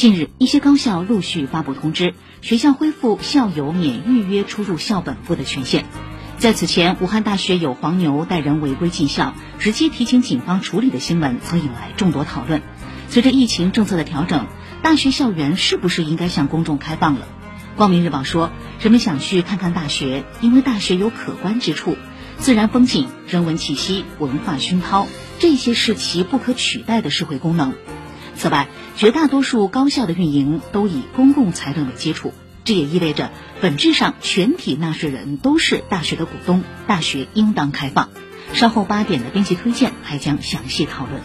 近日，一些高校陆续发布通知，学校恢复校友免预约出入校本部的权限。在此前，武汉大学有黄牛带人违规进校，直接提请警方处理的新闻，曾引来众多讨论。随着疫情政策的调整，大学校园是不是应该向公众开放了？光明日报说，人们想去看看大学，因为大学有可观之处，自然风景、人文气息、文化熏陶，这些是其不可取代的社会功能。此外，绝大多数高校的运营都以公共财政为基础。这也意味着，本质上全体纳税人都是大学的股东，大学应当开放。稍后八点的编辑推荐还将详细讨论。